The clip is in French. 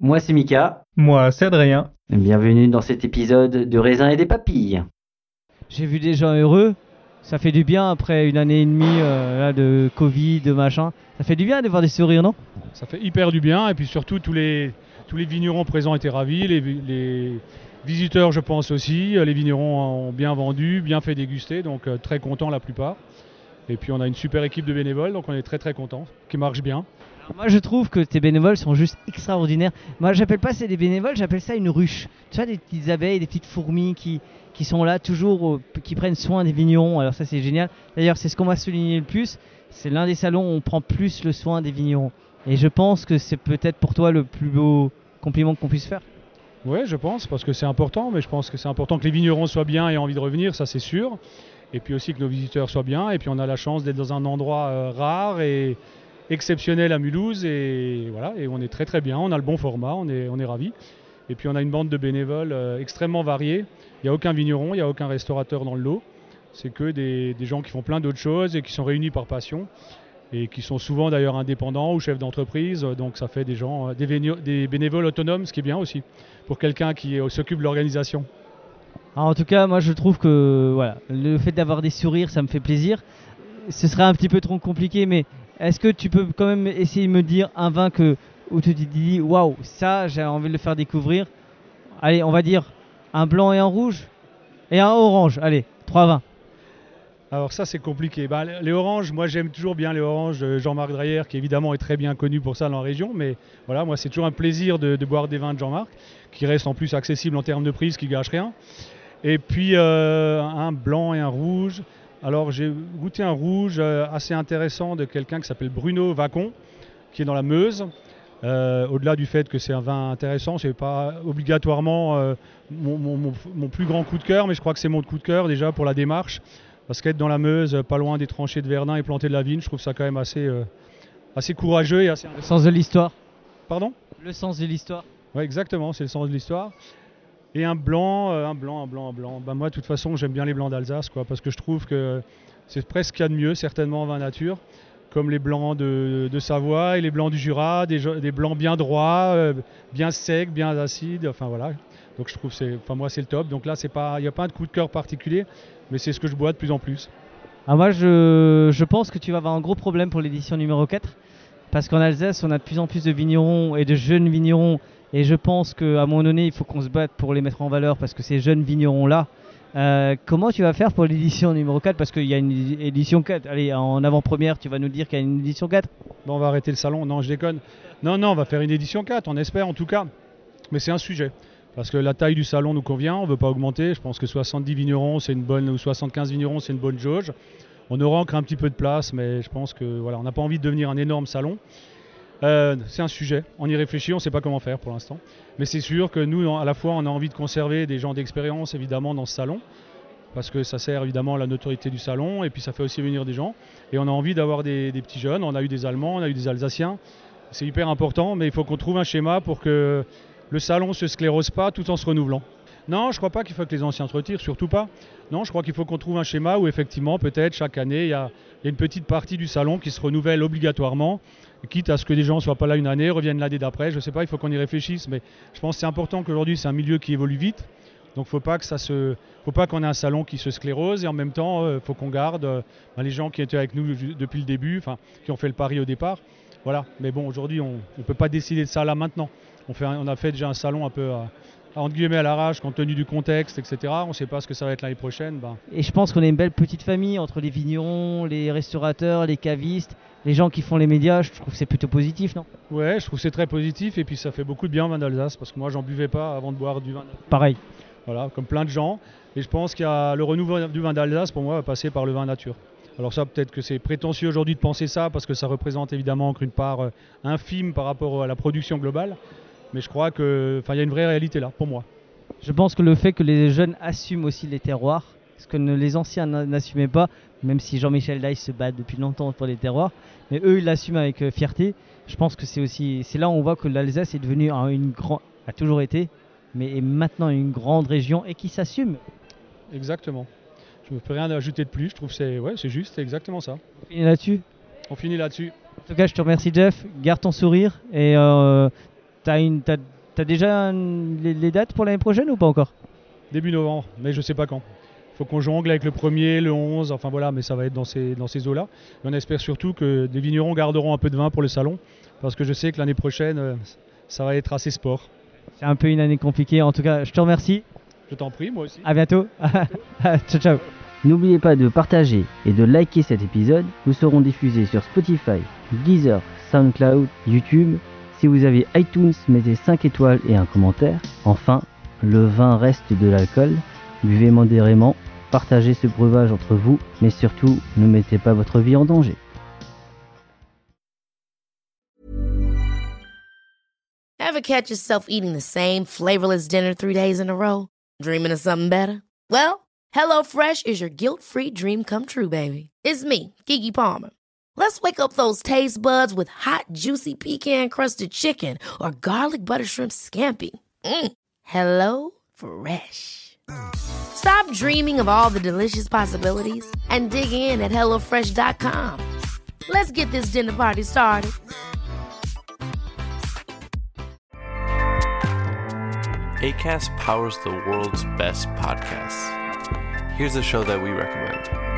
Moi c'est Mika, Moi, c'est Adrien. bienvenue dans cet épisode de raisin et des papilles. J'ai vu des gens heureux. Ça fait du bien après une année et demie euh, là, de Covid, de machin. Ça fait du bien de voir des sourires, non? Ça fait hyper du bien et puis surtout tous les, tous les vignerons présents étaient ravis, les, les visiteurs je pense aussi, les vignerons ont bien vendu, bien fait déguster, donc euh, très contents la plupart. Et puis on a une super équipe de bénévoles, donc on est très très contents, qui marche bien. Moi je trouve que tes bénévoles sont juste extraordinaires. Moi j'appelle pas ça des bénévoles, j'appelle ça une ruche. Tu vois, des petites abeilles, des petites fourmis qui, qui sont là toujours, euh, qui prennent soin des vignerons. Alors ça c'est génial. D'ailleurs c'est ce qu'on m'a souligné le plus. C'est l'un des salons où on prend plus le soin des vignerons. Et je pense que c'est peut-être pour toi le plus beau compliment qu'on puisse faire. Oui, je pense, parce que c'est important, mais je pense que c'est important que les vignerons soient bien et aient envie de revenir, ça c'est sûr. Et puis aussi que nos visiteurs soient bien. Et puis on a la chance d'être dans un endroit euh, rare et exceptionnel à Mulhouse. Et voilà, et on est très très bien, on a le bon format, on est, on est ravis. Et puis on a une bande de bénévoles euh, extrêmement variée. Il n'y a aucun vigneron, il n'y a aucun restaurateur dans le lot. C'est que des, des gens qui font plein d'autres choses et qui sont réunis par passion. Et qui sont souvent d'ailleurs indépendants ou chefs d'entreprise. Donc ça fait des gens, euh, des, des bénévoles autonomes, ce qui est bien aussi pour quelqu'un qui s'occupe de l'organisation. Alors, en tout cas, moi je trouve que voilà, le fait d'avoir des sourires, ça me fait plaisir. Ce serait un petit peu trop compliqué, mais est-ce que tu peux quand même essayer de me dire un vin que, où tu te dis waouh, ça j'ai envie de le faire découvrir Allez, on va dire un blanc et un rouge et un orange. Allez, trois vins. Alors ça c'est compliqué. Bah, les- oranges, moi j'aime toujours bien les oranges de Jean-Marc Dreyer qui évidemment est très bien connu pour ça dans la région. Mais voilà, moi c'est toujours un plaisir de, de boire des vins de Jean-Marc qui restent en plus accessibles en termes de prix, ce qui gâche rien. Et puis euh, un blanc et un rouge. Alors j'ai goûté un rouge euh, assez intéressant de quelqu'un qui s'appelle Bruno Vacon qui est dans la Meuse. Euh, Au-delà du fait que c'est un vin intéressant, c'est pas obligatoirement euh, mon, mon- mon- mon plus grand coup de cœur, mais je crois que c'est mon coup de cœur déjà pour la démarche. Parce qu'être dans la Meuse, pas loin des tranchées de Verdun et planter de la vigne, je trouve ça quand même assez, euh, assez courageux et assez. Le sens de l'histoire. Pardon? Le sens de l'histoire. Ouais, exactement, c'est le sens de l'histoire. Et un blanc, euh, un blanc, un blanc, un blanc. Bah, moi, de toute façon, j'aime bien les blancs d'Alsace, quoi, parce que je trouve que c'est presque qu'il y a de mieux, certainement en vin nature, comme les blancs de, Savoie et les blancs du Jura, des, blancs bien droits, euh, bien secs, bien acides, enfin voilà. Donc je trouve, c'est, enfin moi, c'est le top. Donc là, il n'y a pas un coup de cœur particulier, mais c'est ce que je bois de plus en plus. Ah, moi, je, je pense que tu vas avoir un gros problème pour l'édition numéro 4. Parce qu'en Alsace, on a de plus en plus de vignerons et de jeunes vignerons. Et je pense qu'à un moment donné, il faut qu'on se batte pour les mettre en valeur parce que ces jeunes vignerons-là. euh, comment tu vas faire pour l'édition numéro 4 Parce qu'il y a une édition 4. Allez, en avant-première, tu vas nous dire qu'il y a une édition 4 Bon, on va arrêter le salon. Non, je déconne. Non, non, on va faire une édition 4, on espère en tout cas. Mais c'est un sujet. Parce que la taille du salon nous convient, on ne veut pas augmenter. Je pense que 70 vignerons, c'est une bonne, ou 75 vignerons, c'est une bonne jauge. On aura encore un petit peu de place, mais je pense que voilà, on n'a pas envie de devenir un énorme salon. Euh, c'est un sujet, on y réfléchit, on ne sait pas comment faire pour l'instant. Mais c'est sûr que nous, à la fois, on a envie de conserver des gens d'expérience, évidemment, dans ce salon, parce que ça sert évidemment à la notoriété du salon, et puis ça fait aussi venir des gens. Et on a envie d'avoir des, des petits jeunes, on a eu des Allemands, on a eu des Alsaciens. C'est hyper important, mais il faut qu'on trouve un schéma pour que le salon ne se sclérose pas tout en se renouvelant. Non, je ne crois pas qu'il faut que les anciens se retirent, surtout pas. Non, je crois qu'il faut qu'on trouve un schéma où effectivement, peut-être chaque année, il y, a, une petite partie du salon qui se renouvelle obligatoirement, quitte à ce que des gens ne soient pas là une année, reviennent l'année d'après. Je ne sais pas, il faut qu'on y réfléchisse, mais je pense que c'est important qu'aujourd'hui, c'est un milieu qui évolue vite. Donc faut pas faut pas qu'on ait un salon qui se sclérose et en même temps, il euh, faut qu'on garde euh, ben, les gens qui étaient avec nous depuis le début, qui ont fait le pari au départ. Voilà. Mais bon, aujourd'hui, on ne peut pas décider de ça là maintenant. On, a fait déjà un salon un peu entre guillemets à l'arrache compte tenu du contexte, etc. On ne sait pas ce que ça va être l'année prochaine. Ben. Et je pense qu'on est une belle petite famille entre les vignerons, les restaurateurs, les cavistes, les gens qui font les médias. Je trouve que c'est plutôt positif, non? Ouais, je trouve que c'est très positif et puis ça fait beaucoup de bien au vin d'Alsace parce que moi j'en buvais pas avant de boire du vin. Pareil. Voilà, comme plein de gens. Et je pense qu'il y a le renouveau du vin d'Alsace pour moi va passer par le vin nature. Alors ça, peut-être que c'est prétentieux aujourd'hui de penser ça parce que ça représente évidemment qu'une part euh, infime par rapport à la production globale. Mais je crois qu'il y a une vraie réalité là, pour moi. Je pense que le fait que les jeunes assument aussi les terroirs, ce que les anciens n'assumaient pas, même si Jean-Michel Dice se bat depuis longtemps pour les terroirs, mais eux ils l'assument avec euh, fierté. Je pense que c'est aussi, c'est là où on voit que l'Alsace est devenue une grande, a toujours été, mais est maintenant une grande région et qui s'assume. Exactement. Je ne peux rien ajouter de plus. Je trouve que c'est ouais, c'est juste, c'est exactement ça. On finit là-dessus? On finit là-dessus. En tout cas, je te remercie Jeff. Garde ton sourire et euh, t'as une, T'as déjà les, dates pour l'année prochaine ou pas encore? Début novembre, mais je sais pas quand. Il faut qu'on jongle avec le 1er, le 11, enfin voilà, mais ça va être dans ces, dans ces eaux-là. On espère surtout que des vignerons garderont un peu de vin pour le salon, parce que je sais que l'année prochaine, euh, ça va être assez sport. C'est un peu une année compliquée, en tout cas, je te remercie. Je t'en prie, moi aussi. À bientôt. ciao, ciao. N'oubliez pas de partager et de liker cet épisode. Nous serons diffusés sur Spotify, Deezer, SoundCloud, YouTube si vous avez iTunes, mettez 5 étoiles et un commentaire. Enfin, le vin reste de l'alcool. Buvez modérément, partagez ce breuvage entre vous, mais surtout, ne mettez pas votre vie en danger. Ever catch yourself eating the same flavorless dinner three days in a row? Dreaming of something better? Well, HelloFresh is your guilt-free dream come true, baby. It's me, Kiki Palmer. Let's wake up those taste buds with hot, juicy pecan crusted chicken or garlic butter shrimp scampi. Mm. Hello Fresh. Stop dreaming of all the delicious possibilities and dig in at HelloFresh.com. Let's get this dinner party started. ACAST powers the world's best podcasts. Here's a show that we recommend.